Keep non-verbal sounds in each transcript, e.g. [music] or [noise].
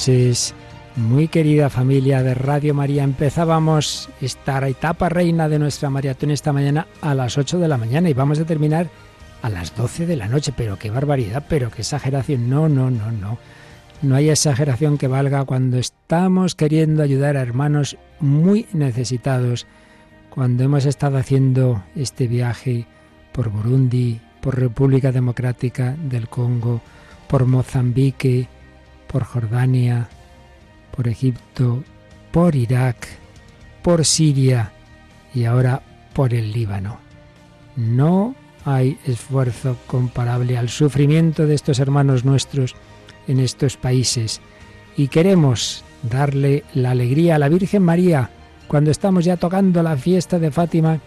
noches, muy querida familia de Radio María. Empezábamos esta etapa reina de nuestra maratón esta mañana a las 8 de la mañana y vamos a terminar a las 12 de la noche. Pero qué barbaridad, pero qué exageración. No, no, no, no. No hay exageración que valga cuando estamos queriendo ayudar a hermanos muy necesitados, cuando hemos estado haciendo este viaje por Burundi, por República Democrática del Congo, por Mozambique, por Jordania, por Egipto, por Irak, por Siria y ahora por el Líbano. No hay esfuerzo comparable al sufrimiento de estos hermanos nuestros en estos países y queremos darle la alegría a la Virgen María cuando estamos ya tocando la fiesta de Fátima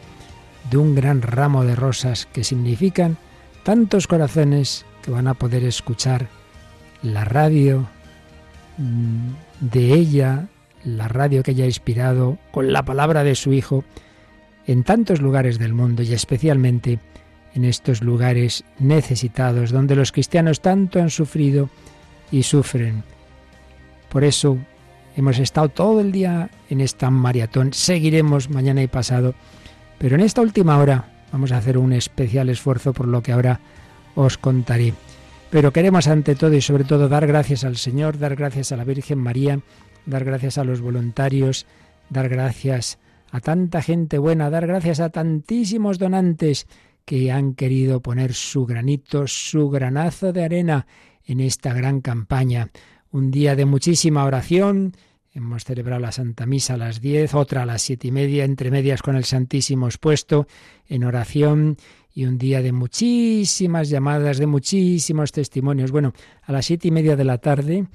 de un gran ramo de rosas que significan tantos corazones que van a poder escuchar la radio de ella, la radio que ella ha inspirado con la palabra de su Hijo en tantos lugares del mundo y especialmente en estos lugares necesitados donde los cristianos tanto han sufrido y sufren. Por eso hemos estado todo el día en esta maratón, seguiremos mañana y pasado, pero en esta última hora vamos a hacer un especial esfuerzo por lo que ahora os contaré. Pero queremos ante todo y sobre todo dar gracias al Señor, dar gracias a la Virgen María, dar gracias a los voluntarios, dar gracias a tanta gente buena, dar gracias a tantísimos donantes que han querido poner su granito, su granazo de arena en esta gran campaña. Un día de muchísima oración. Hemos celebrado la Santa Misa a las diez, otra a las siete y media, entre medias con el Santísimo expuesto, en oración y un día de muchísimas llamadas, de muchísimos testimonios. Bueno, a las siete y media de la tarde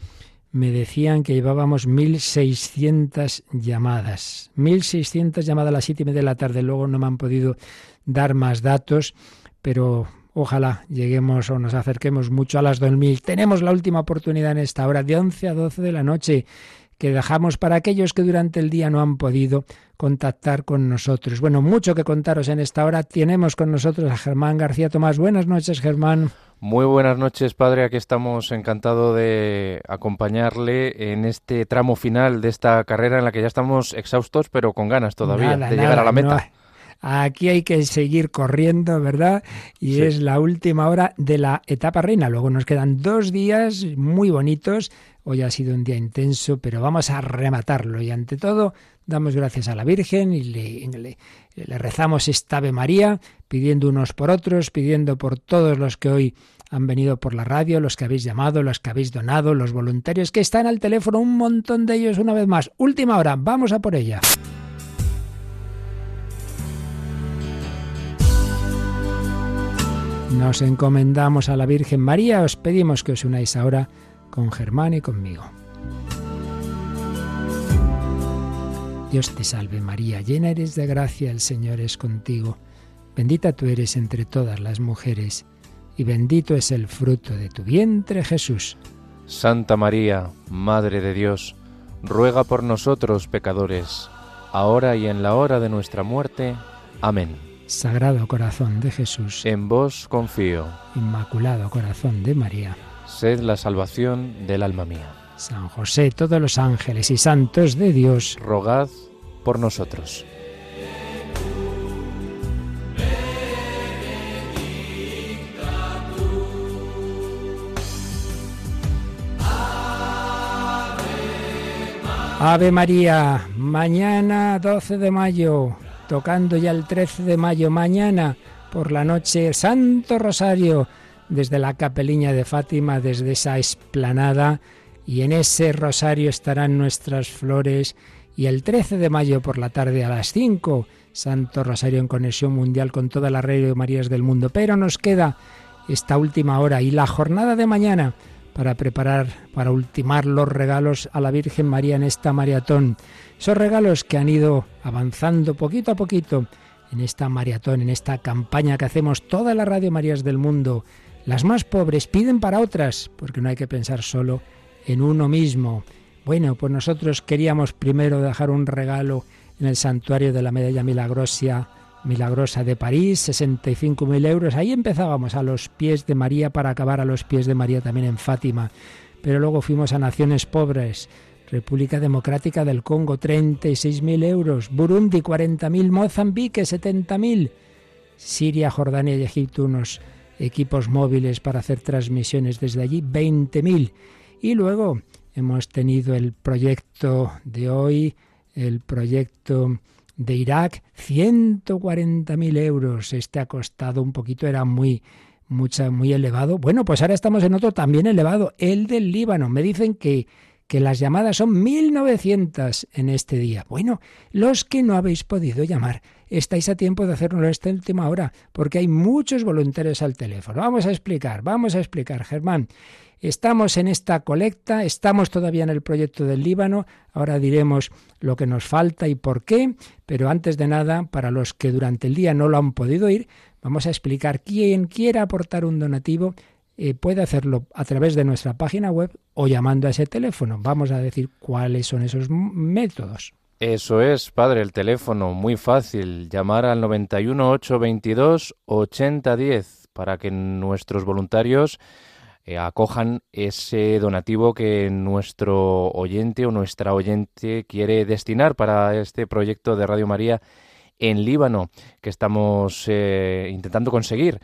me decían que llevábamos 1.600 llamadas. 1.600 llamadas a las siete y media de la tarde. Luego no me han podido dar más datos, pero ojalá lleguemos o nos acerquemos mucho a las 2.000. Tenemos la última oportunidad en esta hora, de 11 a 12 de la noche que dejamos para aquellos que durante el día no han podido contactar con nosotros. Bueno, mucho que contaros en esta hora. Tenemos con nosotros a Germán García Tomás. Buenas noches, Germán. Muy buenas noches, padre. Aquí estamos encantado de acompañarle en este tramo final de esta carrera en la que ya estamos exhaustos, pero con ganas todavía de llegar a la meta. Aquí hay que seguir corriendo, ¿verdad? Y es la última hora de la etapa reina. Luego nos quedan dos días muy bonitos. Hoy ha sido un día intenso, pero vamos a rematarlo. Y ante todo, damos gracias a la Virgen y le, le rezamos esta Ave María, pidiendo unos por otros, pidiendo por todos los que hoy han venido por la radio, los que habéis llamado, los que habéis donado, los voluntarios que están al teléfono, un montón de ellos una vez más. Última hora, vamos a por ella. Nos encomendamos a la Virgen María, os pedimos que os unáis ahora con Germán y conmigo. Dios te salve María, llena eres de gracia, el Señor es contigo. Bendita tú eres entre todas las mujeres, y bendito es el fruto de tu vientre Jesús. Santa María, Madre de Dios, ruega por nosotros pecadores, ahora y en la hora de nuestra muerte. Amén. Sagrado Corazón de Jesús, en vos confío. Inmaculado Corazón de María, sed la salvación del alma mía. San José, todos los ángeles y santos de Dios, rogad por nosotros. Ave María, mañana 12 de mayo, tocando ya el 13 de mayo, mañana por la noche, Santo Rosario, desde la capeliña de Fátima, desde esa esplanada, y en ese rosario estarán nuestras flores, y el 13 de mayo por la tarde a las 5, Santo Rosario en conexión mundial con toda la de Marías del mundo. Pero nos queda esta última hora y la jornada de mañana para preparar, para ultimar los regalos a la Virgen María en esta maratón. Esos regalos que han ido avanzando poquito a poquito en esta maratón, en esta campaña que hacemos todas las Radio Marías del mundo. Las más pobres piden para otras, porque no hay que pensar solo en uno mismo. Bueno, pues nosotros queríamos primero dejar un regalo en el santuario de la Medalla Milagrosa, Milagrosa de París, 65.000 euros. Ahí empezábamos a los pies de María para acabar a los pies de María también en Fátima. pero luego fuimos a naciones pobres. República Democrática del Congo, 36.000 euros. Burundi, 40.000. Mozambique, 70.000. Siria, Jordania y Egipto, unos equipos móviles para hacer transmisiones desde allí, 20.000. Y luego hemos tenido el proyecto de hoy, el proyecto de Irak, 140.000 euros. Este ha costado un poquito, era muy, mucha, muy elevado. Bueno, pues ahora estamos en otro también elevado, el del Líbano. Me dicen que, que las llamadas son 1.900 en este día. Bueno, los que no habéis podido llamar, estáis a tiempo de hacerlo esta última hora, porque hay muchos voluntarios al teléfono. Vamos a explicar, vamos a explicar, Germán. Estamos en esta colecta, estamos todavía en el proyecto del Líbano, ahora diremos lo que nos falta y por qué, pero antes de nada, para los que durante el día no lo han podido ir, vamos a explicar quién quiera aportar un donativo eh, puede hacerlo a través de nuestra página web o llamando a ese teléfono. Vamos a decir cuáles son esos métodos. Eso es, padre, el teléfono, muy fácil, llamar al 91 822 8010 para que nuestros voluntarios eh, acojan ese donativo que nuestro oyente o nuestra oyente quiere destinar para este proyecto de Radio María en Líbano que estamos eh, intentando conseguir.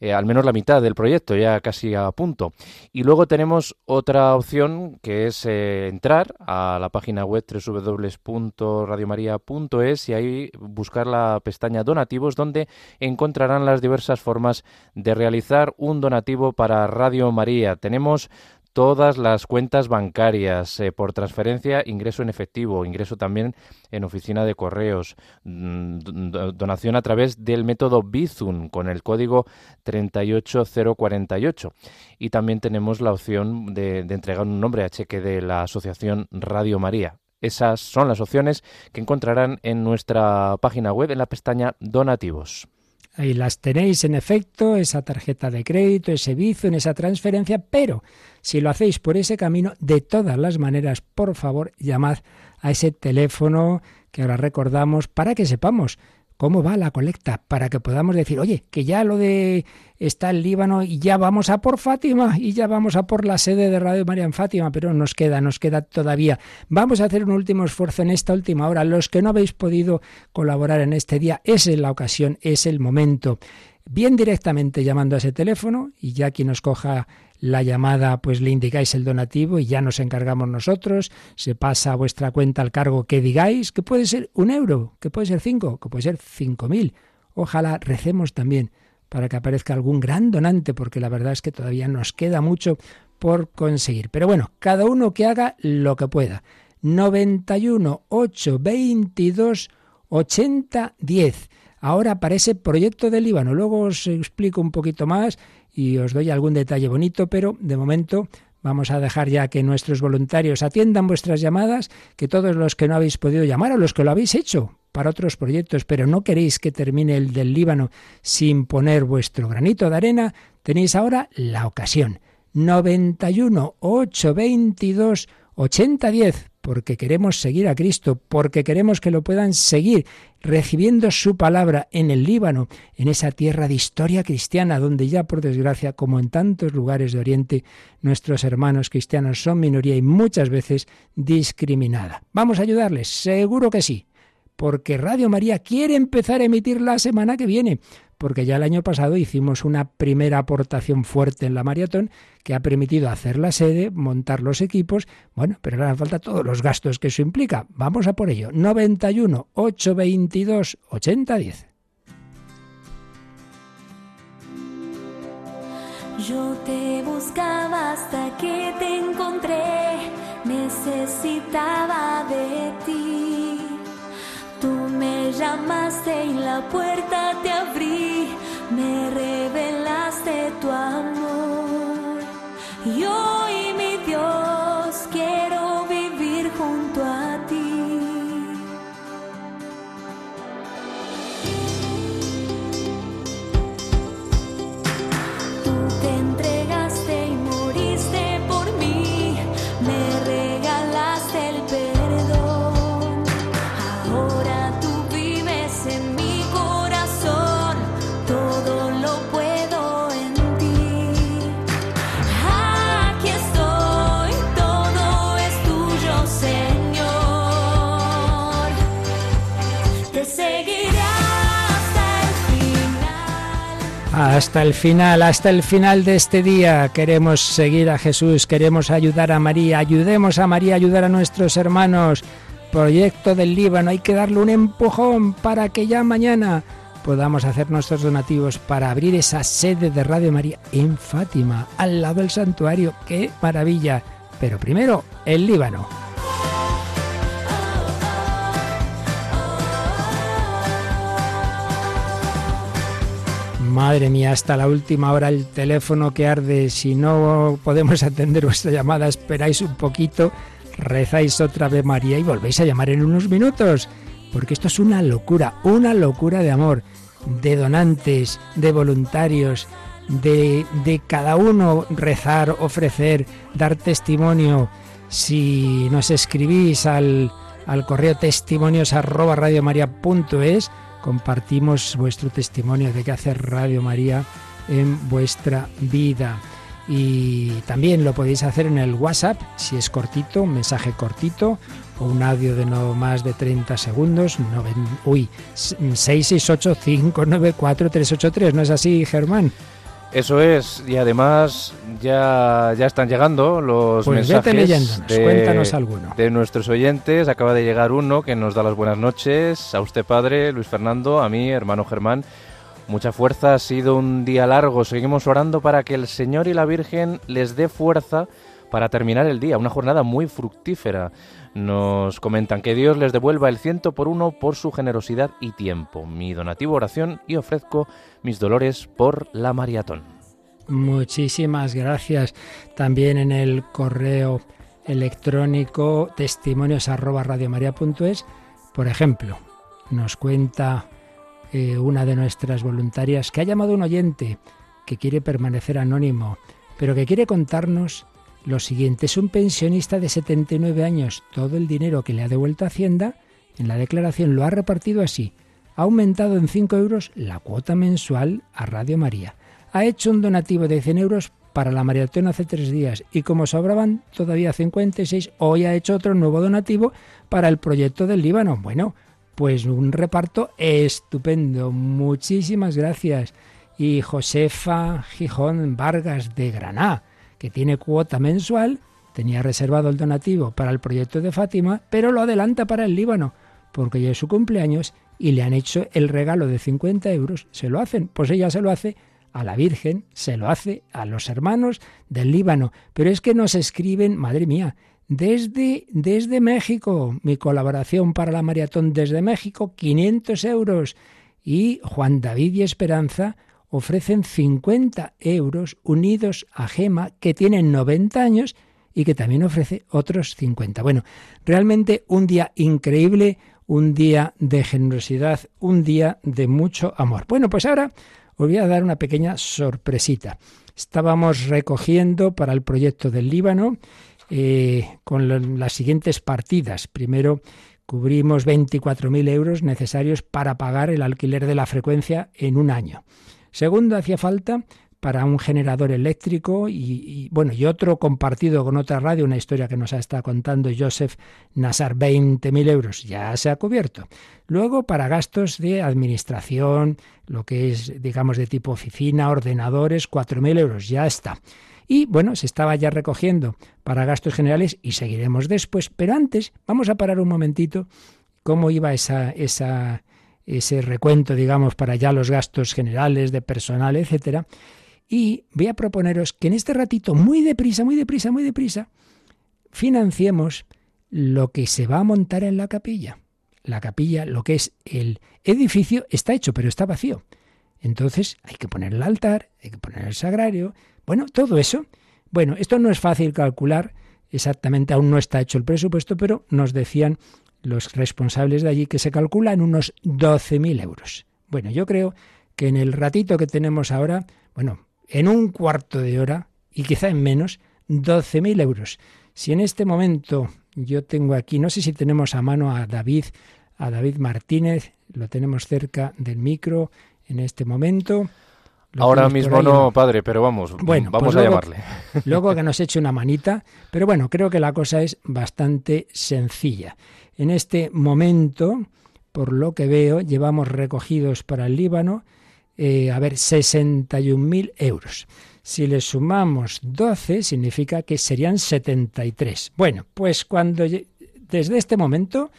Eh, al menos la mitad del proyecto, ya casi a punto. Y luego tenemos otra opción que es entrar a la página web www.radiomaria.es y ahí buscar la pestaña donativos donde encontrarán las diversas formas de realizar un donativo para Radio María. Tenemos todas las cuentas bancarias eh, por transferencia, ingreso en efectivo, ingreso también en oficina de correos, mm, donación a través del método Bizum con el código 38048 y también tenemos la opción de, de entregar un nombre a cheque de la asociación Radio María. Esas son las opciones que encontrarán en nuestra página web en la pestaña Donativos. Ahí las tenéis en efecto, esa tarjeta de crédito, ese en esa transferencia, pero si lo hacéis por ese camino, de todas las maneras, por favor, llamad a ese teléfono que ahora recordamos para que sepamos cómo va la colecta, para que podamos decir, oye, que ya lo de está el Líbano y ya vamos a por Fátima y ya vamos a por la sede de Radio María en Fátima, pero nos queda, nos queda todavía. Vamos a hacer un último esfuerzo en esta última hora. Los que no habéis podido colaborar en este día, es la ocasión, es el momento. Bien directamente llamando a ese teléfono y ya quien nos coja la llamada, pues le indicáis el donativo y ya nos encargamos nosotros. Se pasa a vuestra cuenta al cargo que digáis, que puede ser un euro, que puede ser cinco, que puede ser cinco mil. Ojalá recemos también para que aparezca algún gran donante, porque la verdad es que todavía nos queda mucho por conseguir. Pero bueno, cada uno que haga lo que pueda. 91 8 22 80 10. Ahora para ese proyecto del Líbano. Luego os explico un poquito más y os doy algún detalle bonito, pero de momento vamos a dejar ya que nuestros voluntarios atiendan vuestras llamadas, que todos los que no habéis podido llamar o los que lo habéis hecho para otros proyectos, pero no queréis que termine el del Líbano sin poner vuestro granito de arena, tenéis ahora la ocasión. 91 822 8010 porque queremos seguir a Cristo, porque queremos que lo puedan seguir recibiendo su palabra en el Líbano, en esa tierra de historia cristiana, donde ya por desgracia, como en tantos lugares de Oriente, nuestros hermanos cristianos son minoría y muchas veces discriminada. ¿Vamos a ayudarles? Seguro que sí porque Radio María quiere empezar a emitir la semana que viene, porque ya el año pasado hicimos una primera aportación fuerte en la maratón que ha permitido hacer la sede, montar los equipos, bueno, pero ahora falta todos los gastos que eso implica. Vamos a por ello. 91 822 8010. Yo te buscaba hasta que te encontré, necesitaba de ti llamaste y la puerta te abrí, me revelaste tu amor. Hasta el final, hasta el final de este día queremos seguir a Jesús, queremos ayudar a María, ayudemos a María, ayudar a nuestros hermanos. Proyecto del Líbano, hay que darle un empujón para que ya mañana podamos hacer nuestros donativos para abrir esa sede de Radio María en Fátima, al lado del santuario. ¡Qué maravilla! Pero primero, el Líbano. Madre mía, hasta la última hora el teléfono que arde. Si no podemos atender vuestra llamada, esperáis un poquito, rezáis otra vez María y volvéis a llamar en unos minutos. Porque esto es una locura, una locura de amor, de donantes, de voluntarios, de, de cada uno rezar, ofrecer, dar testimonio. Si nos escribís al, al correo testimonios arroba radiomaria.es, compartimos vuestro testimonio de qué hace Radio María en vuestra vida. Y también lo podéis hacer en el WhatsApp, si es cortito, un mensaje cortito o un audio de no más de 30 segundos. No, uy, 668-594-383, ¿no es así, Germán? Eso es, y además ya, ya están llegando los pues mensajes de, cuéntanos alguno. de nuestros oyentes. Acaba de llegar uno que nos da las buenas noches. A usted, padre, Luis Fernando, a mí, hermano Germán. Mucha fuerza, ha sido un día largo. Seguimos orando para que el Señor y la Virgen les dé fuerza para terminar el día. Una jornada muy fructífera. Nos comentan que Dios les devuelva el ciento por uno por su generosidad y tiempo. Mi donativo oración y ofrezco mis dolores por la maratón. Muchísimas gracias. También en el correo electrónico testimonios arroba por ejemplo, nos cuenta eh, una de nuestras voluntarias que ha llamado un oyente que quiere permanecer anónimo, pero que quiere contarnos lo siguiente. Es un pensionista de 79 años. Todo el dinero que le ha devuelto Hacienda en la declaración lo ha repartido así. Ha aumentado en 5 euros la cuota mensual a Radio María. Ha hecho un donativo de 100 euros para la maratón hace tres días y como sobraban todavía 56, hoy ha hecho otro nuevo donativo para el proyecto del Líbano. Bueno, pues un reparto estupendo. Muchísimas gracias. Y Josefa Gijón Vargas de Granada que tiene cuota mensual, tenía reservado el donativo para el proyecto de Fátima, pero lo adelanta para el Líbano, porque ya es su cumpleaños y le han hecho el regalo de 50 euros. Se lo hacen, pues ella se lo hace a la Virgen, se lo hace a los hermanos del Líbano. Pero es que nos escriben, madre mía, desde, desde México, mi colaboración para la maratón desde México, 500 euros. Y Juan David y Esperanza ofrecen 50 euros unidos a Gema, que tiene 90 años y que también ofrece otros 50. Bueno, realmente un día increíble, un día de generosidad, un día de mucho amor. Bueno, pues ahora os voy a dar una pequeña sorpresita. Estábamos recogiendo para el proyecto del Líbano eh, con las siguientes partidas. Primero, cubrimos 24.000 euros necesarios para pagar el alquiler de la frecuencia en un año. Segundo, hacía falta para un generador eléctrico y, bueno y otro compartido con otra radio una historia que nos ha estado contando Joseph Nazar 20.000 euros ya se ha cubierto. Luego para gastos de administración lo que es digamos de tipo oficina ordenadores 4.000 euros ya está. Y bueno se estaba ya recogiendo para gastos generales y seguiremos después. Pero antes vamos a parar un momentito cómo iba esa esa ese recuento, digamos, para ya los gastos generales de personal, etcétera. Y voy a proponeros que en este ratito, muy deprisa, muy deprisa, muy deprisa, financiemos lo que se va a montar en la capilla. La capilla, lo que es el edificio, está hecho, pero está vacío. Entonces hay que poner el altar, hay que poner el sagrario, bueno, todo eso. Bueno, esto no es fácil calcular, exactamente aún no está hecho el presupuesto, pero nos decían los responsables de allí que se calcula en unos 12.000 euros. Bueno, yo creo que en el ratito que tenemos ahora, bueno, en un cuarto de hora y quizá en menos, 12.000 euros. Si en este momento yo tengo aquí, no sé si tenemos a mano a David, a David Martínez, lo tenemos cerca del micro en este momento. Ahora mismo no, padre, pero vamos, bueno, vamos pues a llamarle. Luego que nos eche una manita, pero bueno, creo que la cosa es bastante sencilla. En este momento, por lo que veo, llevamos recogidos para el Líbano eh, a ver, 61.000 euros. Si le sumamos 12, significa que serían 73. Bueno, pues cuando desde este momento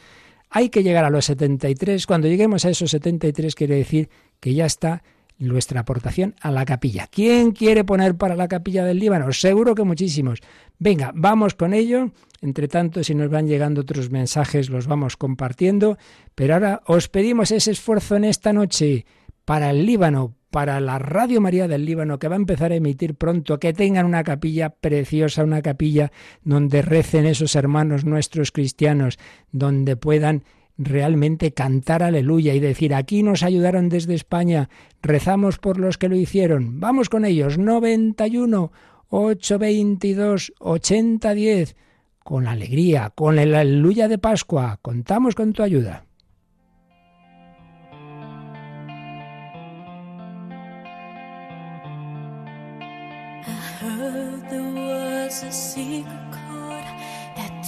hay que llegar a los 73. Cuando lleguemos a esos 73 quiere decir que ya está nuestra aportación a la capilla. ¿Quién quiere poner para la capilla del Líbano? Seguro que muchísimos. Venga, vamos con ello. Entre tanto, si nos van llegando otros mensajes, los vamos compartiendo. Pero ahora os pedimos ese esfuerzo en esta noche para el Líbano, para la Radio María del Líbano, que va a empezar a emitir pronto, que tengan una capilla preciosa, una capilla donde recen esos hermanos nuestros cristianos, donde puedan realmente cantar aleluya y decir, aquí nos ayudaron desde España, rezamos por los que lo hicieron, vamos con ellos, 91 822 8010, con alegría, con el aleluya de Pascua, contamos con tu ayuda.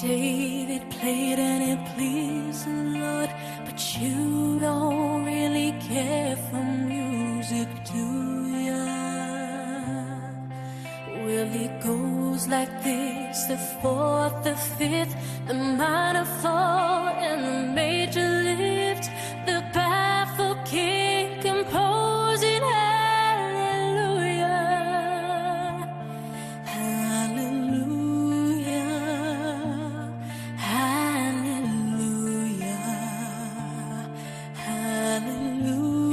David played and it pleased the Lord. But you don't really care for music, do ya? Well, it goes like this the fourth, the fifth, the minor fall, and the major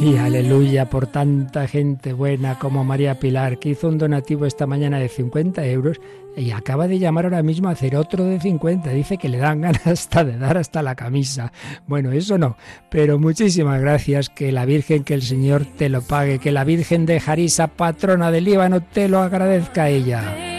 Y aleluya por tanta gente buena como María Pilar, que hizo un donativo esta mañana de 50 euros y acaba de llamar ahora mismo a hacer otro de 50. Dice que le dan [laughs] ganas hasta de dar hasta la camisa. Bueno, eso no, pero muchísimas gracias. Que la Virgen, que el Señor te lo pague, que la Virgen de Jarisa, patrona del Líbano, te lo agradezca a ella.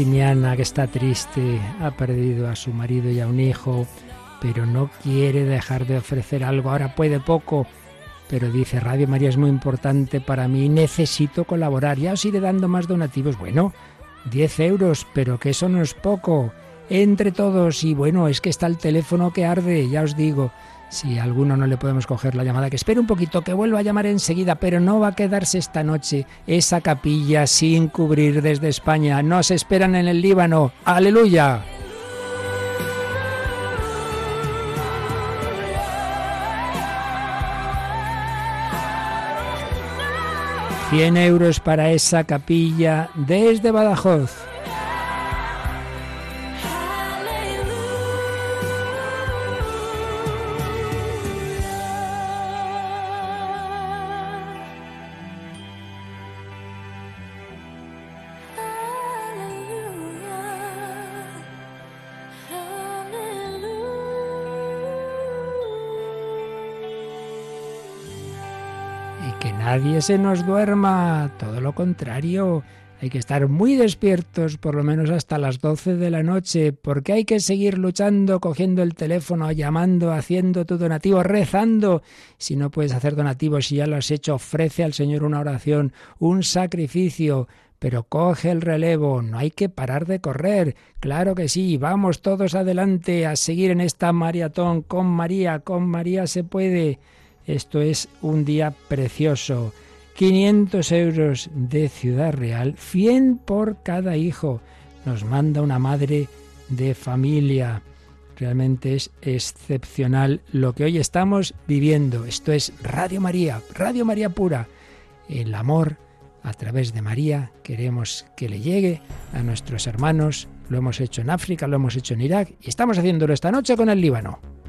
Que está triste, ha perdido a su marido y a un hijo, pero no quiere dejar de ofrecer algo. Ahora puede poco, pero dice, Radio María es muy importante para mí, necesito colaborar. Ya os iré dando más donativos. Bueno, 10 euros, pero que eso no es poco. Entre todos, y bueno, es que está el teléfono que arde, ya os digo. Si a alguno no le podemos coger la llamada, que espere un poquito, que vuelva a llamar enseguida, pero no va a quedarse esta noche esa capilla sin cubrir desde España. Nos esperan en el Líbano. Aleluya. Cien euros para esa capilla desde Badajoz. Nadie se nos duerma, todo lo contrario. Hay que estar muy despiertos, por lo menos hasta las 12 de la noche, porque hay que seguir luchando, cogiendo el teléfono, llamando, haciendo tu donativo, rezando. Si no puedes hacer donativos, si ya lo has hecho, ofrece al Señor una oración, un sacrificio, pero coge el relevo, no hay que parar de correr. Claro que sí, vamos todos adelante a seguir en esta maratón con María, con María se puede. Esto es un día precioso. 500 euros de Ciudad Real, 100 por cada hijo. nos manda una madre de familia. Realmente es excepcional lo que hoy estamos viviendo. Esto es Radio María, Radio María pura. El amor a través de María queremos que le llegue a nuestros hermanos. Lo hemos hecho en África, lo hemos hecho en Irak y estamos haciéndolo esta noche con el Líbano.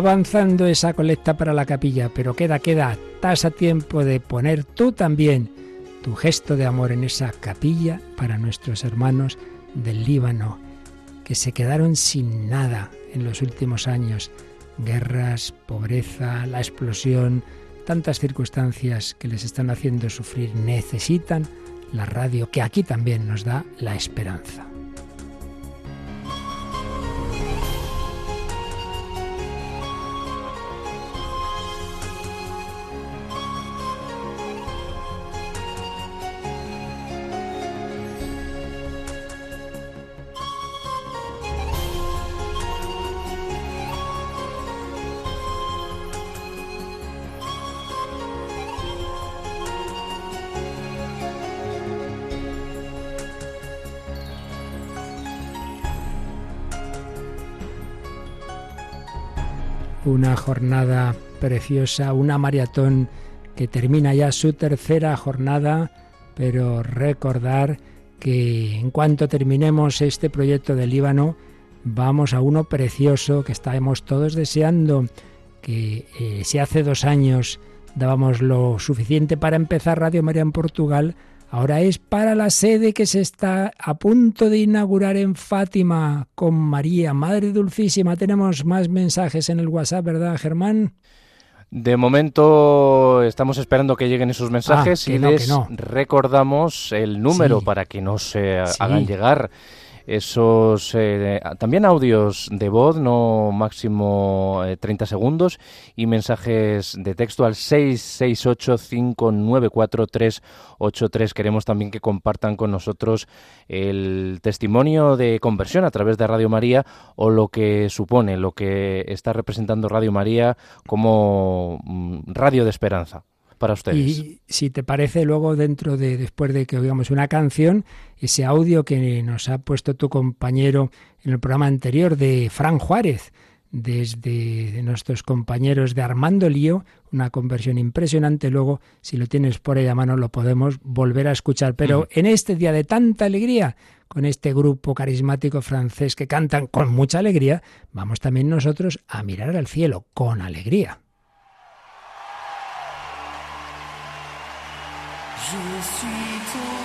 Avanzando esa colecta para la capilla, pero queda, queda, estás a tiempo de poner tú también tu gesto de amor en esa capilla para nuestros hermanos del Líbano, que se quedaron sin nada en los últimos años. Guerras, pobreza, la explosión, tantas circunstancias que les están haciendo sufrir, necesitan la radio que aquí también nos da la esperanza. Una jornada preciosa, una maratón que termina ya su tercera jornada, pero recordar que en cuanto terminemos este proyecto del Líbano, vamos a uno precioso que estamos todos deseando, que eh, si hace dos años dábamos lo suficiente para empezar Radio María en Portugal, Ahora es para la sede que se está a punto de inaugurar en Fátima con María, Madre Dulcísima. Tenemos más mensajes en el WhatsApp, ¿verdad, Germán? De momento estamos esperando que lleguen esos mensajes ah, y les recordamos el número para que no se hagan llegar esos eh, también audios de voz, no máximo 30 eh, segundos, y mensajes de texto al 668-594-383. Queremos también que compartan con nosotros el testimonio de conversión a través de Radio María o lo que supone, lo que está representando Radio María como mm, radio de esperanza para ustedes. Y si te parece, luego dentro de, después de que oigamos una canción, ese audio que nos ha puesto tu compañero en el programa anterior de Fran Juárez, desde nuestros compañeros de Armando Lío, una conversión impresionante. Luego, si lo tienes por ahí a mano, lo podemos volver a escuchar. Pero en este día de tanta alegría, con este grupo carismático francés que cantan con mucha alegría, vamos también nosotros a mirar al cielo con alegría. Je suis dans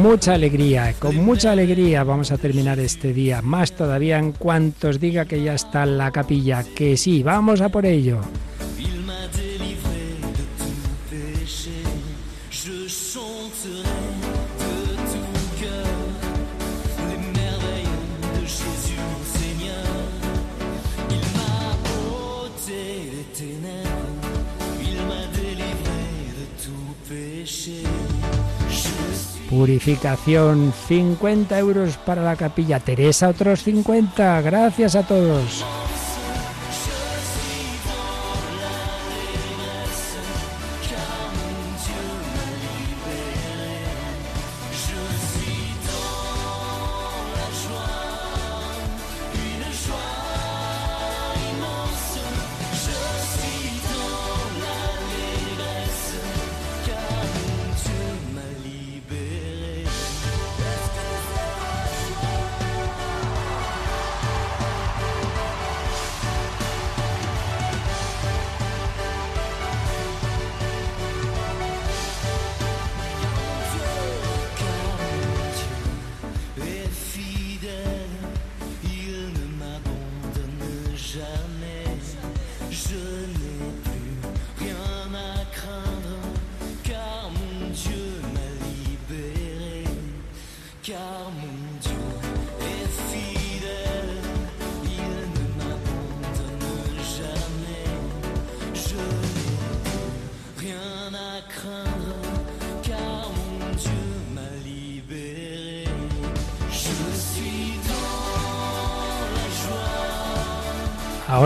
mucha alegría, con mucha alegría vamos a terminar este día. Más todavía en cuanto os diga que ya está la capilla. Que sí, vamos a por ello. Purificación, 50 euros para la capilla. Teresa, otros 50. Gracias a todos.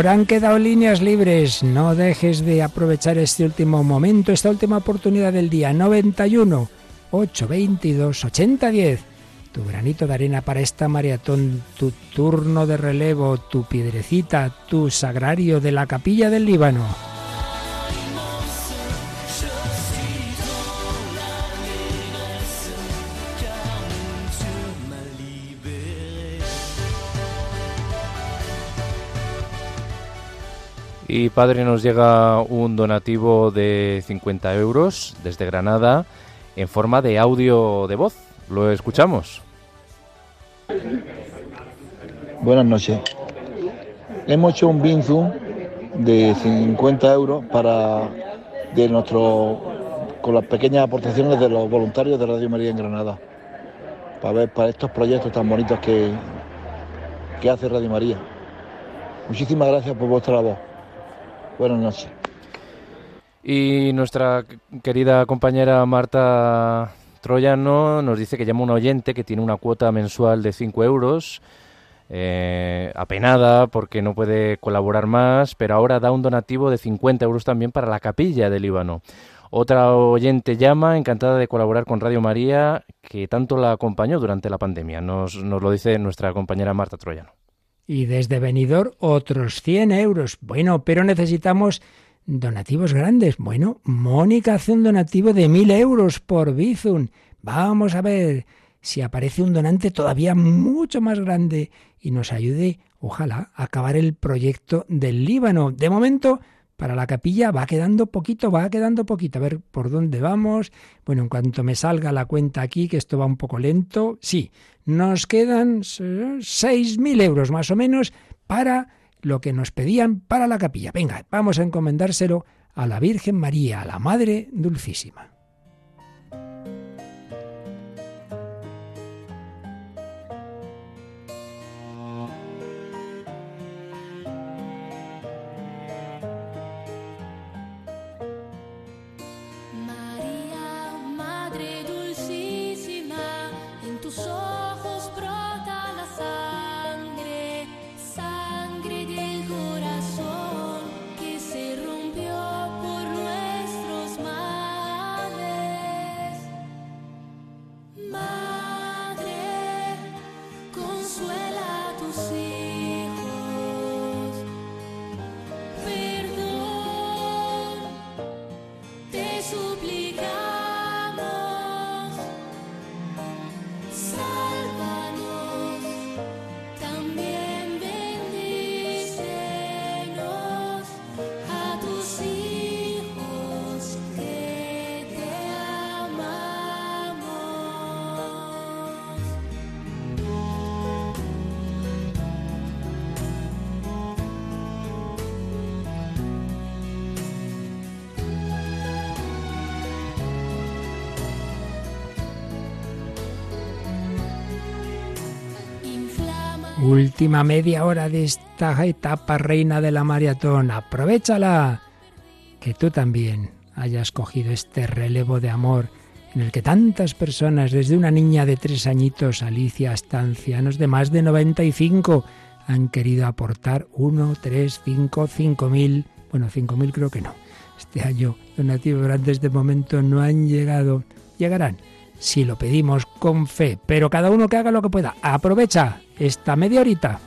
Han quedado líneas libres. No dejes de aprovechar este último momento, esta última oportunidad del día. 91 822 8010. Tu granito de arena para esta maratón, tu turno de relevo, tu piedrecita, tu sagrario de la capilla del Líbano. Y padre, nos llega un donativo de 50 euros desde Granada en forma de audio de voz. ¿Lo escuchamos? Buenas noches. Hemos hecho un binzu de 50 euros para de nuestro con las pequeñas aportaciones de los voluntarios de Radio María en Granada para ver para estos proyectos tan bonitos que, que hace Radio María. Muchísimas gracias por vuestra labor. Buenas noches. Y nuestra querida compañera Marta Troyano nos dice que llama un oyente que tiene una cuota mensual de 5 euros, eh, apenada porque no puede colaborar más, pero ahora da un donativo de 50 euros también para la capilla del Líbano. Otra oyente llama, encantada de colaborar con Radio María, que tanto la acompañó durante la pandemia. Nos, nos lo dice nuestra compañera Marta Troyano. Y desde Benidorm otros 100 euros. Bueno, pero necesitamos donativos grandes. Bueno, Mónica hace un donativo de 1000 euros por Bizum. Vamos a ver si aparece un donante todavía mucho más grande y nos ayude, ojalá, a acabar el proyecto del Líbano. De momento, para la capilla va quedando poquito, va quedando poquito. A ver por dónde vamos. Bueno, en cuanto me salga la cuenta aquí, que esto va un poco lento, sí, nos quedan 6.000 euros más o menos para lo que nos pedían para la capilla. Venga, vamos a encomendárselo a la Virgen María, a la Madre Dulcísima. Última media hora de esta etapa reina de la maratón. Aprovechala. Que tú también hayas cogido este relevo de amor en el que tantas personas, desde una niña de tres añitos, Alicia, hasta ancianos de más de 95, han querido aportar uno, tres, cinco, cinco mil, bueno, cinco mil creo que no. Este año donativos grandes de momento no han llegado, llegarán si lo pedimos con fe, pero cada uno que haga lo que pueda. Aprovecha esta media horita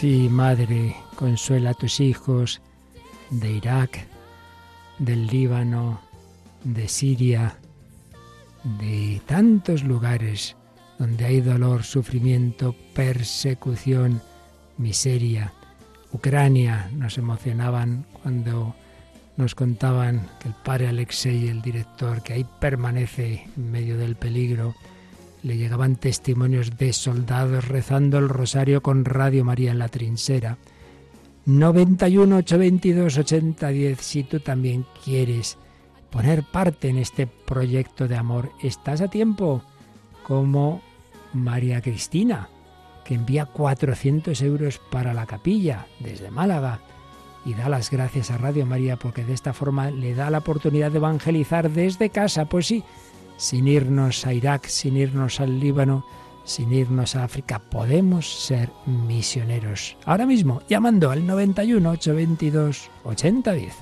Sí, Madre, consuela a tus hijos de Irak, del Líbano, de Siria, de tantos lugares donde hay dolor, sufrimiento, persecución, miseria. Ucrania nos emocionaban cuando nos contaban que el padre Alexei, el director, que ahí permanece en medio del peligro, le llegaban testimonios de soldados rezando el rosario con Radio María en la trinchera. 91 822 8010 si tú también quieres poner parte en este proyecto de amor, estás a tiempo, como María Cristina, que envía 400 euros para la capilla desde Málaga y da las gracias a Radio María porque de esta forma le da la oportunidad de evangelizar desde casa. Pues sí, sin irnos a Irak, sin irnos al Líbano, sin irnos a África, podemos ser misioneros. Ahora mismo, llamando al 91 822 8010.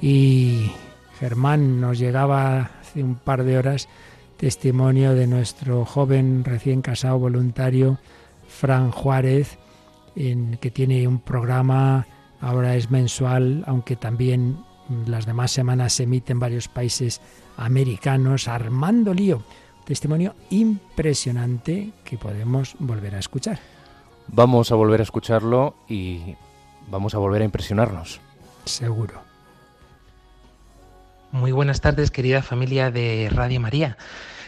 Y Germán nos llegaba hace un par de horas testimonio de nuestro joven recién casado voluntario, Fran Juárez, que tiene un programa, ahora es mensual, aunque también las demás semanas se emite en varios países americanos, Armando Lío. Testimonio impresionante que podemos volver a escuchar. Vamos a volver a escucharlo y vamos a volver a impresionarnos. Seguro. Muy buenas tardes, querida familia de Radio María.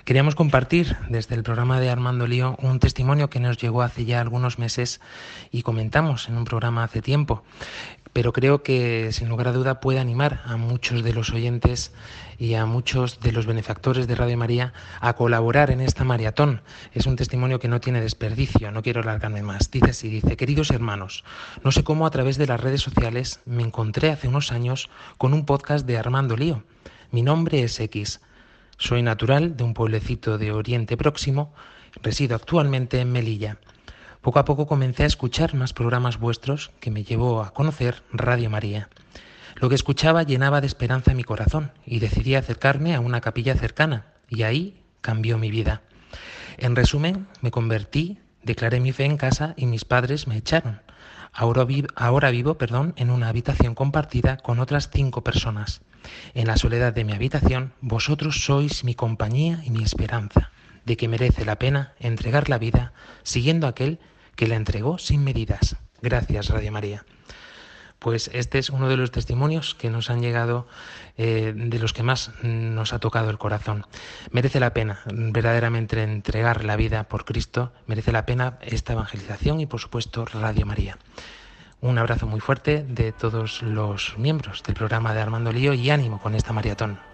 Queríamos compartir desde el programa de Armando Lío un testimonio que nos llegó hace ya algunos meses y comentamos en un programa hace tiempo pero creo que sin lugar a duda puede animar a muchos de los oyentes y a muchos de los benefactores de Radio María a colaborar en esta maratón. Es un testimonio que no tiene desperdicio, no quiero alargarme más. Dice así, dice, queridos hermanos, no sé cómo a través de las redes sociales me encontré hace unos años con un podcast de Armando Lío. Mi nombre es X. Soy natural de un pueblecito de Oriente Próximo, resido actualmente en Melilla. Poco a poco comencé a escuchar más programas vuestros que me llevó a conocer Radio María. Lo que escuchaba llenaba de esperanza mi corazón y decidí acercarme a una capilla cercana y ahí cambió mi vida. En resumen, me convertí, declaré mi fe en casa y mis padres me echaron. Ahora, vivo, perdón, en una habitación compartida con otras cinco personas. En la soledad de mi habitación, vosotros sois mi compañía y mi esperanza de que merece la pena entregar la vida siguiendo aquel que la entregó sin medidas. Gracias, Radio María. Pues este es uno de los testimonios que nos han llegado, eh, de los que más nos ha tocado el corazón. Merece la pena verdaderamente entregar la vida por Cristo, merece la pena esta evangelización y por supuesto Radio María. Un abrazo muy fuerte de todos los miembros del programa de Armando Lío y ánimo con esta maratón.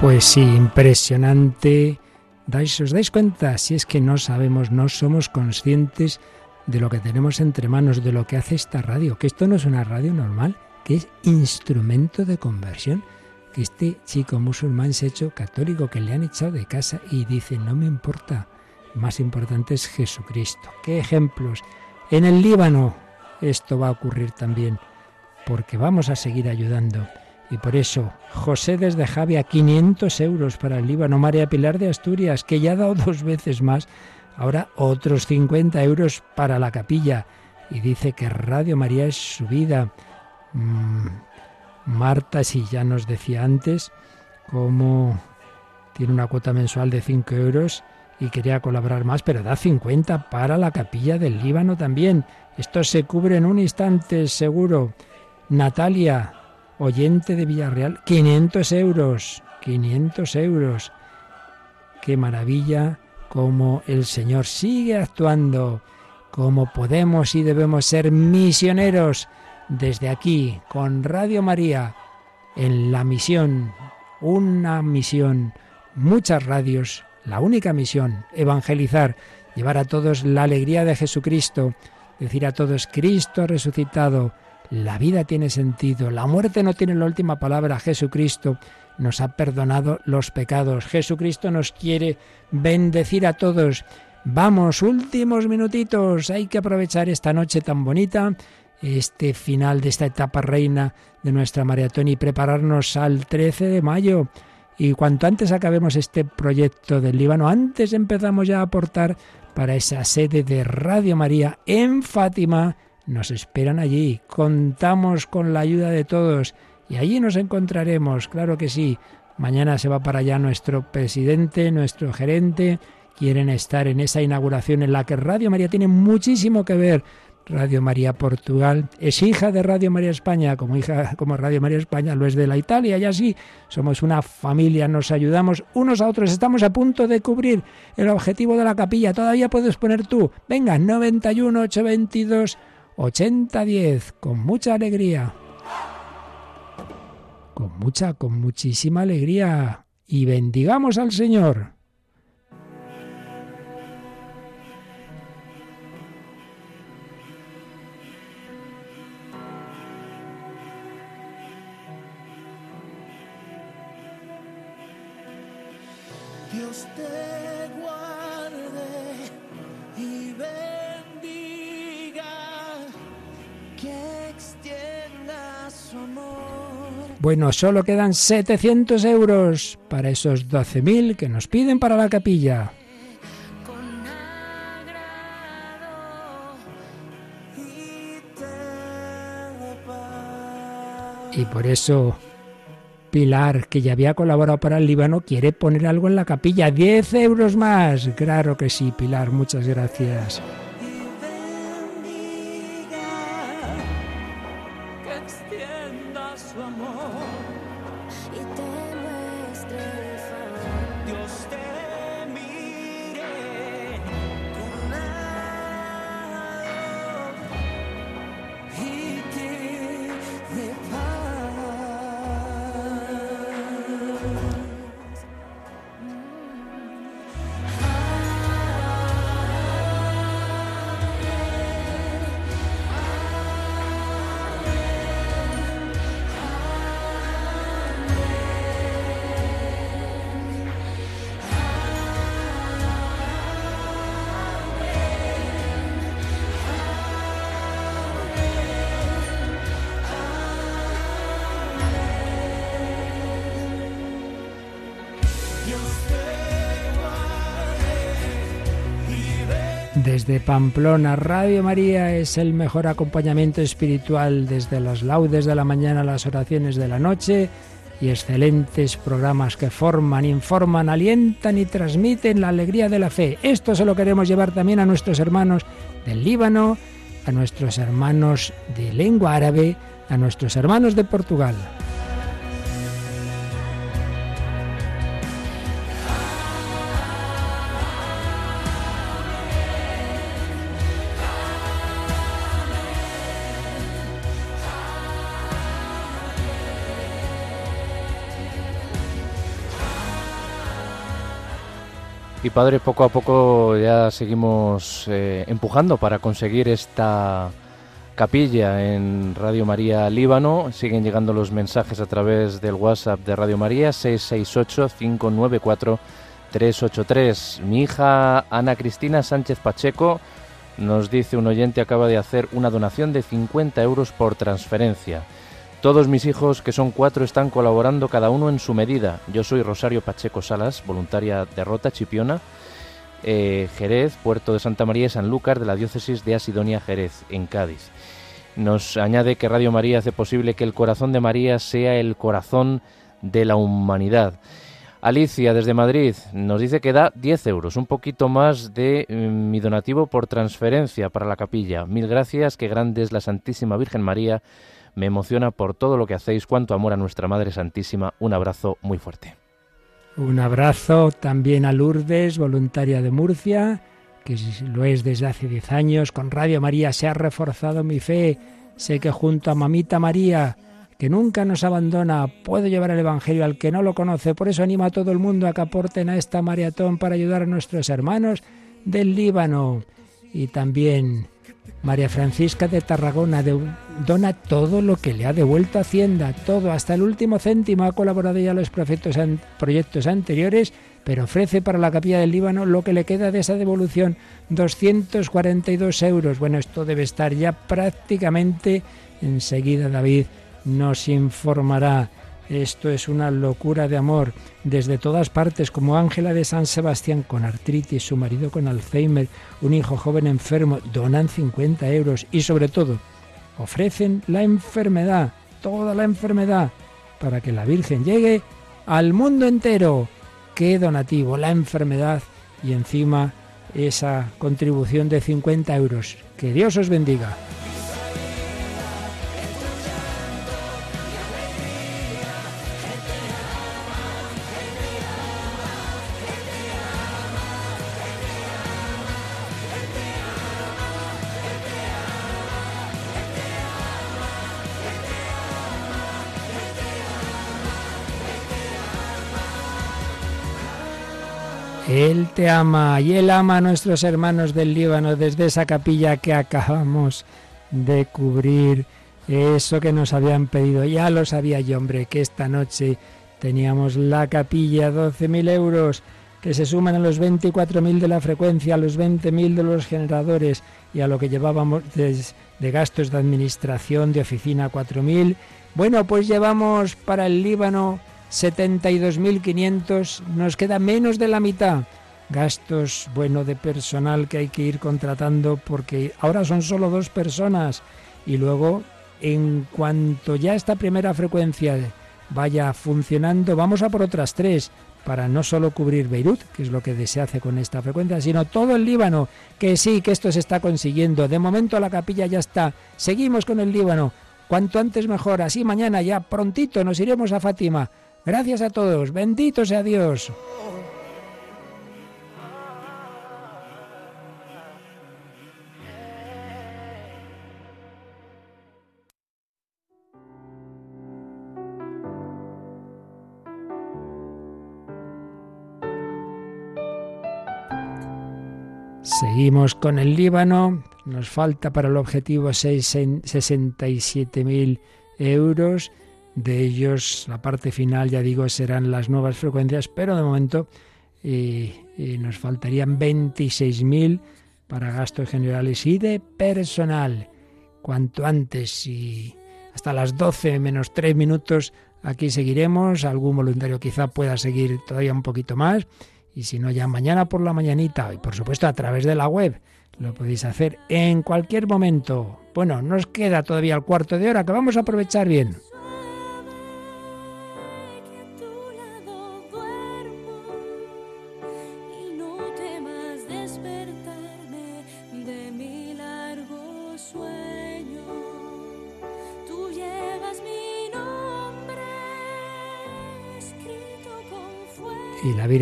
Pues sí, impresionante. ¿Dais, ¿Os dais cuenta? Si es que no sabemos, no somos conscientes de lo que tenemos entre manos, de lo que hace esta radio, que esto no es una radio normal, que es instrumento de conversión, que este chico musulmán se ha hecho católico, que le han echado de casa y dice, no me importa, más importante es Jesucristo. ¿Qué ejemplos? En el Líbano esto va a ocurrir también porque vamos a seguir ayudando. Y por eso, José desde Javia, 500 euros para el Líbano. María Pilar de Asturias, que ya ha dado dos veces más, ahora otros 50 euros para la capilla. Y dice que Radio María es su vida. Mm, Marta, si ya nos decía antes, cómo tiene una cuota mensual de 5 euros y quería colaborar más, pero da 50 para la capilla del Líbano también. Esto se cubre en un instante, seguro. Natalia, oyente de Villarreal, 500 euros, 500 euros. Qué maravilla cómo el Señor sigue actuando, cómo podemos y debemos ser misioneros desde aquí, con Radio María, en la misión, una misión, muchas radios, la única misión, evangelizar, llevar a todos la alegría de Jesucristo, decir a todos, Cristo resucitado, la vida tiene sentido, la muerte no tiene la última palabra, Jesucristo nos ha perdonado los pecados, Jesucristo nos quiere bendecir a todos. Vamos, últimos minutitos, hay que aprovechar esta noche tan bonita, este final de esta etapa reina de nuestra maratón y prepararnos al 13 de mayo y cuanto antes acabemos este proyecto del Líbano, antes empezamos ya a aportar para esa sede de Radio María en Fátima. Nos esperan allí. Contamos con la ayuda de todos y allí nos encontraremos, claro que sí. Mañana se va para allá nuestro presidente, nuestro gerente. Quieren estar en esa inauguración en la que Radio María tiene muchísimo que ver Radio María Portugal es hija de Radio María España, como hija como Radio María España lo es de la Italia y así somos una familia, nos ayudamos unos a otros, estamos a punto de cubrir el objetivo de la capilla, todavía puedes poner tú. Venga, 91 822 8010 con mucha alegría. Con mucha, con muchísima alegría y bendigamos al Señor. Bueno, solo quedan 700 euros para esos 12.000 que nos piden para la capilla. Y por eso Pilar, que ya había colaborado para el Líbano, quiere poner algo en la capilla. 10 euros más. Claro que sí, Pilar, muchas gracias. Desde Pamplona, Radio María es el mejor acompañamiento espiritual desde las laudes de la mañana a las oraciones de la noche y excelentes programas que forman, informan, alientan y transmiten la alegría de la fe. Esto se lo queremos llevar también a nuestros hermanos del Líbano, a nuestros hermanos de lengua árabe, a nuestros hermanos de Portugal. Y padre, poco a poco ya seguimos eh, empujando para conseguir esta capilla en Radio María Líbano. Siguen llegando los mensajes a través del WhatsApp de Radio María 668-594-383. Mi hija Ana Cristina Sánchez Pacheco Nos dice un oyente acaba de hacer una donación de 50 euros por transferencia. Todos mis hijos, que son cuatro, están colaborando cada uno en su medida. Yo soy Rosario Pacheco Salas, voluntaria de Rota Chipiona, eh, Jerez, Puerto de Santa María y Sanlúcar de la diócesis de Asidonia Jerez, en Cádiz. Nos añade que Radio María hace posible que el corazón de María sea el corazón de la humanidad. Alicia, desde Madrid, nos dice que da 10 euros, un poquito más de mm, mi donativo por transferencia para la capilla. Mil gracias, qué grande es la Santísima Virgen María. Me emociona por todo lo que hacéis, cuánto amor a nuestra Madre Santísima. Un abrazo muy fuerte. Un abrazo también a Lourdes, voluntaria de Murcia, que lo es desde hace 10 años. Con Radio María se ha reforzado mi fe. Sé que junto a Mamita María que nunca nos abandona, puedo llevar el Evangelio al que no lo conoce. Por eso animo a todo el mundo a que aporten a esta maratón para ayudar a nuestros hermanos del Líbano. Y también María Francisca de Tarragona dona todo lo que le ha devuelto Hacienda, todo, hasta el último céntimo. Ha colaborado ya en los proyectos anteriores, pero ofrece para la capilla del Líbano lo que le queda de esa devolución, 242 euros. Bueno, esto debe estar ya prácticamente enseguida, David nos informará. Esto es una locura de amor desde todas partes, como Ángela de San Sebastián con artritis, su marido con Alzheimer, un hijo joven enfermo, donan 50 euros y sobre todo ofrecen la enfermedad, toda la enfermedad, para que la Virgen llegue al mundo entero. Qué donativo, la enfermedad y encima esa contribución de 50 euros. Que Dios os bendiga. Él te ama y Él ama a nuestros hermanos del Líbano desde esa capilla que acabamos de cubrir. Eso que nos habían pedido, ya lo sabía yo, hombre, que esta noche teníamos la capilla, 12.000 euros, que se suman a los 24.000 de la frecuencia, a los 20.000 de los generadores y a lo que llevábamos de, de gastos de administración, de oficina, 4.000. Bueno, pues llevamos para el Líbano 72.500, nos queda menos de la mitad. Gastos, bueno, de personal que hay que ir contratando porque ahora son solo dos personas y luego, en cuanto ya esta primera frecuencia vaya funcionando, vamos a por otras tres para no solo cubrir Beirut, que es lo que se hace con esta frecuencia, sino todo el Líbano, que sí, que esto se está consiguiendo. De momento la capilla ya está. Seguimos con el Líbano. Cuanto antes mejor. Así mañana ya prontito nos iremos a Fátima Gracias a todos. Bendito sea Dios. Seguimos con el Líbano. Nos falta para el objetivo 67.000 euros. De ellos, la parte final, ya digo, serán las nuevas frecuencias, pero de momento eh, eh, nos faltarían 26.000 para gastos generales y de personal. Cuanto antes y hasta las 12 menos 3 minutos aquí seguiremos. Algún voluntario quizá pueda seguir todavía un poquito más. Y si no, ya mañana por la mañanita y por supuesto a través de la web. Lo podéis hacer en cualquier momento. Bueno, nos queda todavía el cuarto de hora que vamos a aprovechar bien.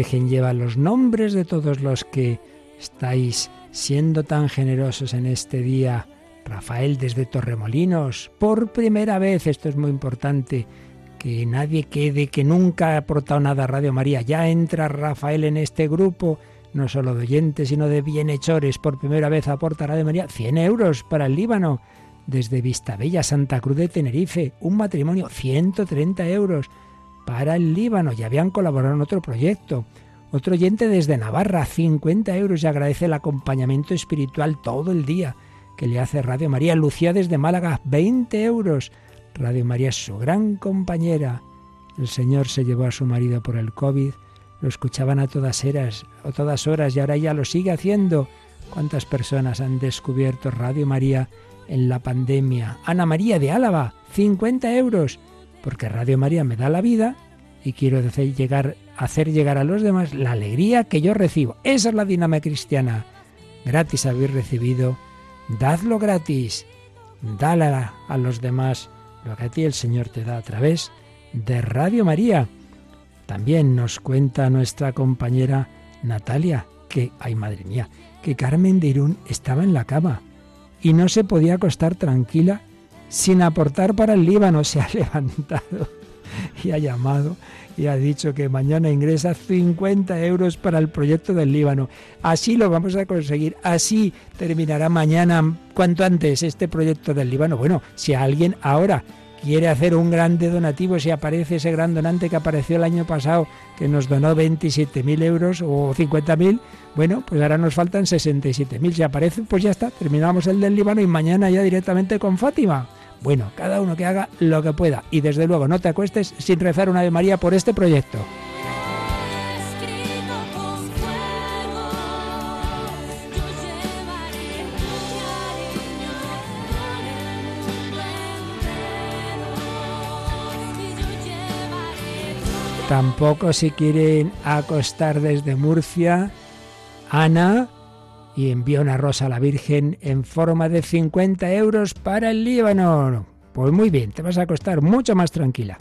Virgen lleva los nombres de todos los que estáis siendo tan generosos en este día. Rafael desde Torremolinos, por primera vez, esto es muy importante, que nadie quede, que nunca ha aportado nada a Radio María. Ya entra Rafael en este grupo, no solo de oyentes, sino de bienhechores. Por primera vez aporta Radio María 100 euros para el Líbano. Desde Vistabella, Santa Cruz de Tenerife, un matrimonio, 130 euros para el Líbano. Ya habían colaborado en otro proyecto. Otro oyente desde Navarra, 50 euros y agradece el acompañamiento espiritual todo el día que le hace Radio María. Lucía desde Málaga, 20 euros. Radio María es su gran compañera. El Señor se llevó a su marido por el COVID. Lo escuchaban a todas horas, a todas horas y ahora ya lo sigue haciendo. ¿Cuántas personas han descubierto Radio María en la pandemia? Ana María de Álava, 50 euros. Porque Radio María me da la vida y quiero hacer llegar, hacer llegar a los demás la alegría que yo recibo. Esa es la dinámica cristiana. Gratis habéis recibido, dadlo gratis. Dale a los demás lo que a ti el Señor te da a través de Radio María. También nos cuenta nuestra compañera Natalia que, ay madre mía, que Carmen de Irún estaba en la cama y no se podía acostar tranquila sin aportar para el Líbano. Se ha [laughs] levantado y ha llamado y ha dicho que mañana ingresa 50 euros para el proyecto del Líbano. Así lo vamos a conseguir, así terminará mañana, cuanto antes, este proyecto del Líbano. Bueno, si alguien ahora quiere hacer un grande donativo, si aparece ese gran donante que apareció el año pasado, que nos donó 27.000 euros o 50.000, bueno, pues ahora nos faltan 67.000. Si aparece, pues ya está, terminamos el del Líbano y mañana ya directamente con Fátima. Bueno, cada uno que haga lo que pueda y desde luego no te acuestes sin rezar una de María por este proyecto. Tampoco si quieren acostar desde Murcia, Ana y envió una rosa a la Virgen en forma de 50 euros para el Líbano. Pues muy bien, te vas a acostar mucho más tranquila.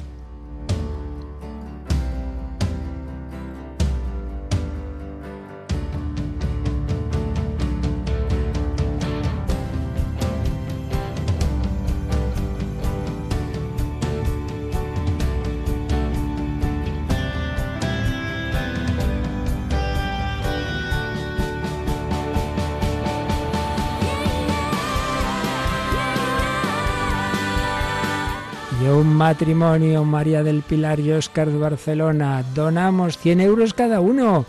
Matrimonio María del Pilar y Óscar de Barcelona. Donamos 100 euros cada uno.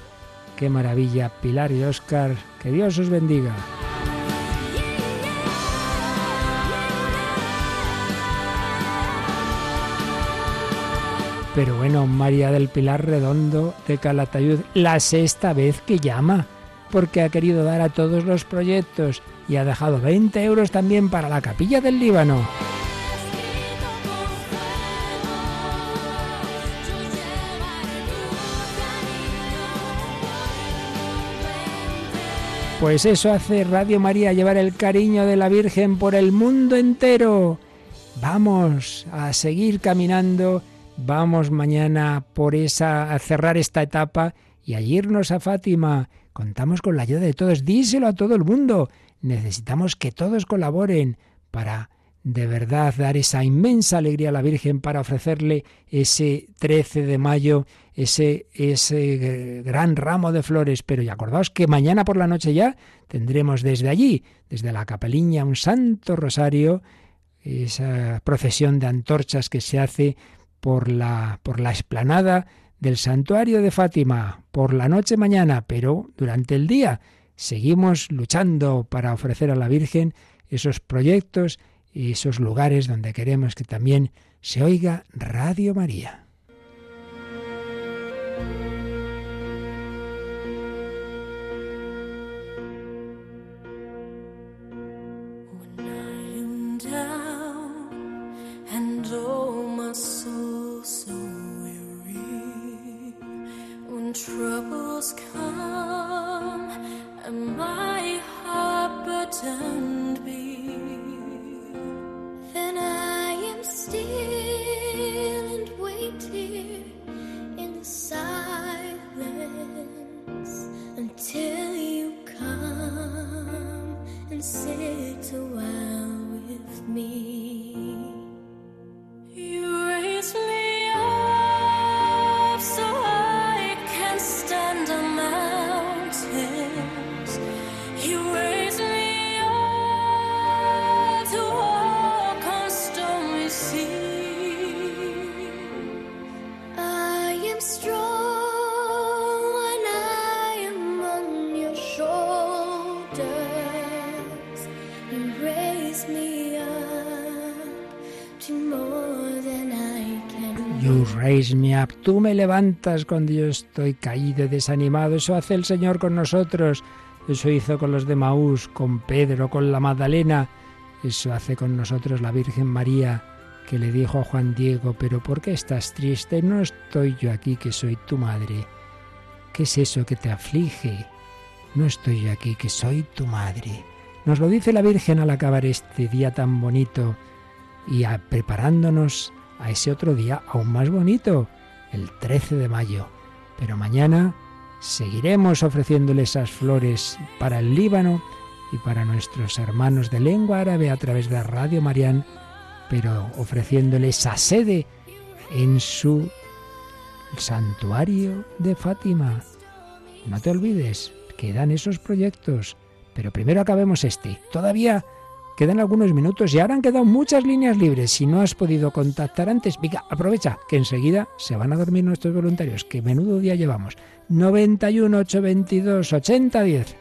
¡Qué maravilla! Pilar y Óscar, que Dios os bendiga. Pero bueno, María del Pilar Redondo de Calatayud, la sexta vez que llama, porque ha querido dar a todos los proyectos y ha dejado 20 euros también para la capilla del Líbano. Pues eso hace Radio María, llevar el cariño de la Virgen por el mundo entero. Vamos a seguir caminando, vamos mañana por esa a cerrar esta etapa y a irnos a Fátima. Contamos con la ayuda de todos, díselo a todo el mundo. Necesitamos que todos colaboren para de verdad dar esa inmensa alegría a la Virgen para ofrecerle ese 13 de mayo, ese, ese gran ramo de flores. Pero y acordaos que mañana por la noche ya tendremos desde allí, desde la capeliña, un santo rosario, esa procesión de antorchas que se hace por la, por la explanada del santuario de Fátima, por la noche mañana, pero durante el día seguimos luchando para ofrecer a la Virgen esos proyectos, esos lugares donde queremos que también se oiga Radio María. Tú me levantas cuando yo estoy caído y desanimado. Eso hace el Señor con nosotros. Eso hizo con los de Maús, con Pedro, con la Magdalena. Eso hace con nosotros la Virgen María, que le dijo a Juan Diego, pero ¿por qué estás triste? No estoy yo aquí, que soy tu madre. ¿Qué es eso que te aflige? No estoy yo aquí, que soy tu madre. Nos lo dice la Virgen al acabar este día tan bonito y preparándonos a ese otro día aún más bonito, el 13 de mayo. Pero mañana seguiremos ofreciéndole esas flores para el Líbano y para nuestros hermanos de lengua árabe a través de Radio Marián, pero ofreciéndole esa sede en su santuario de Fátima. No te olvides, quedan esos proyectos, pero primero acabemos este. Todavía quedan algunos minutos y ahora han quedado muchas líneas libres. Si no has podido contactar antes, venga, aprovecha que enseguida se van a dormir nuestros voluntarios. Que menudo día llevamos. 91 822 8010.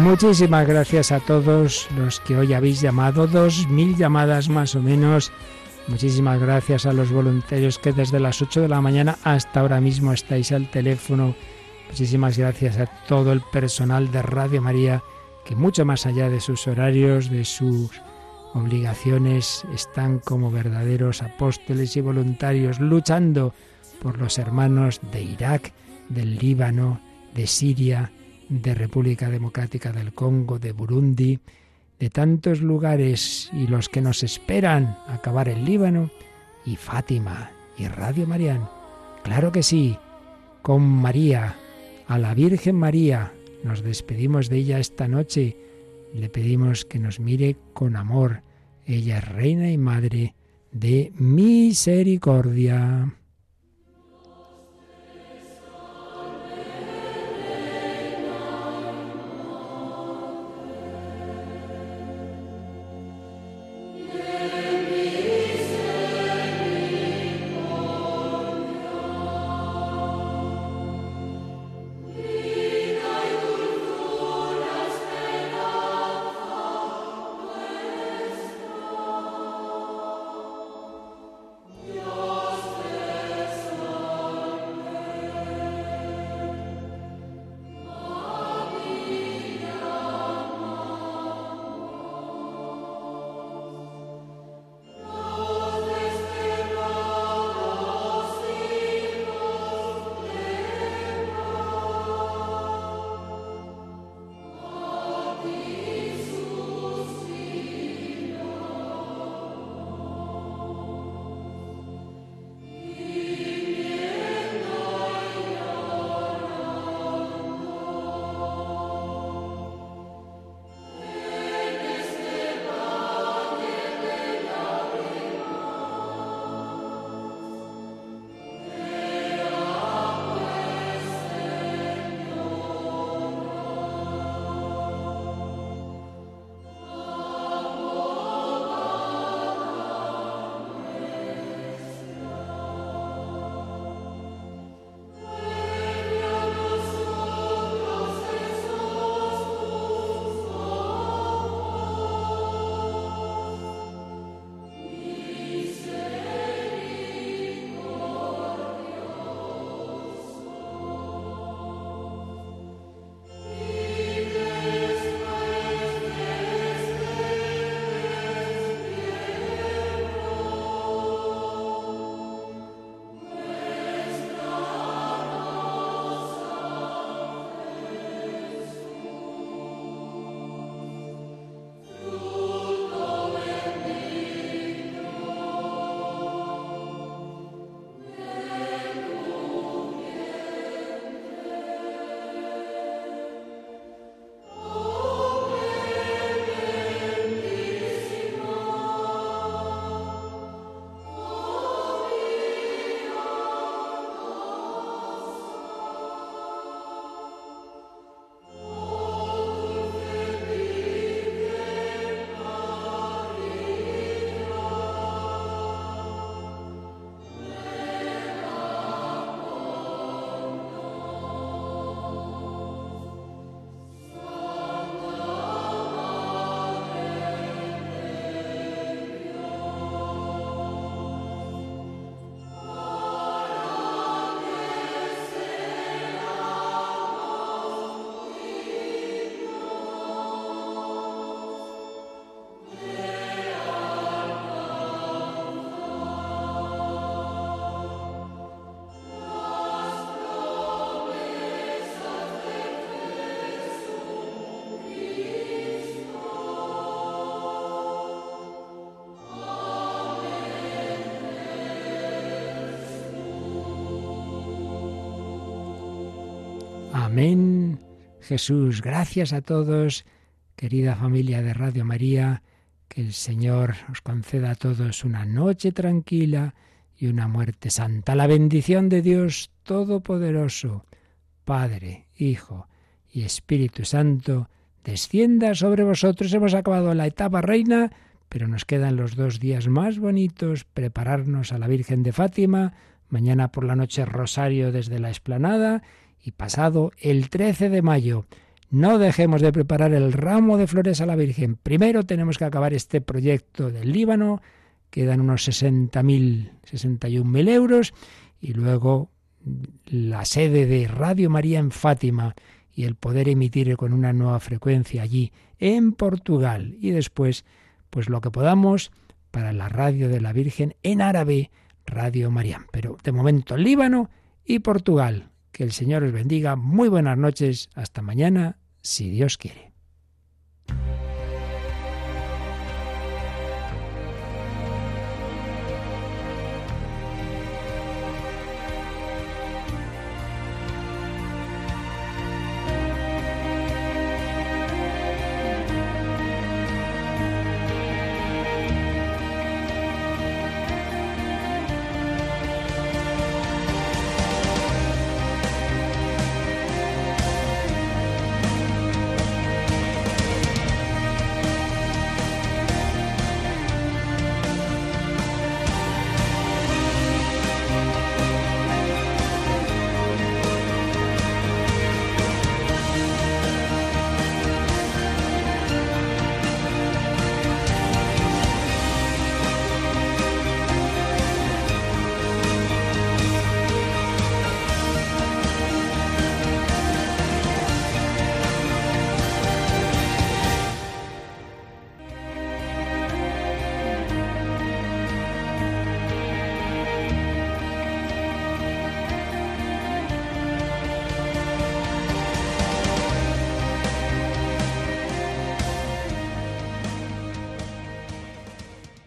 Muchísimas gracias a todos los que hoy habéis llamado, dos mil llamadas más o menos. Muchísimas gracias a los voluntarios que desde las 8 de la mañana hasta ahora mismo estáis al teléfono. Muchísimas gracias a todo el personal de Radio María que mucho más allá de sus horarios, de sus obligaciones, están como verdaderos apóstoles y voluntarios luchando por los hermanos de Irak, del Líbano, de Siria, de República Democrática del Congo, de Burundi, de tantos lugares y los que nos esperan acabar el Líbano y Fátima y Radio Marián. Claro que sí, con María, a la Virgen María, nos despedimos de ella esta noche. Le pedimos que nos mire con amor. Ella es reina y madre de misericordia. Jesús, gracias a todos, querida familia de Radio María, que el Señor os conceda a todos una noche tranquila y una muerte santa. La bendición de Dios Todopoderoso, Padre, Hijo y Espíritu Santo, descienda sobre vosotros. Hemos acabado la etapa reina, pero nos quedan los dos días más bonitos, prepararnos a la Virgen de Fátima, mañana por la noche rosario desde la explanada y pasado el 13 de mayo. No dejemos de preparar el ramo de flores a la Virgen. Primero tenemos que acabar este proyecto del Líbano, quedan unos 60.000, 61.000 euros, y luego la sede de Radio María en Fátima y el poder emitir con una nueva frecuencia allí en Portugal. Y después, pues lo que podamos para la radio de la Virgen en árabe, Radio María. Pero de momento Líbano y Portugal. Que el Señor os bendiga. Muy buenas noches. Hasta mañana, si Dios quiere.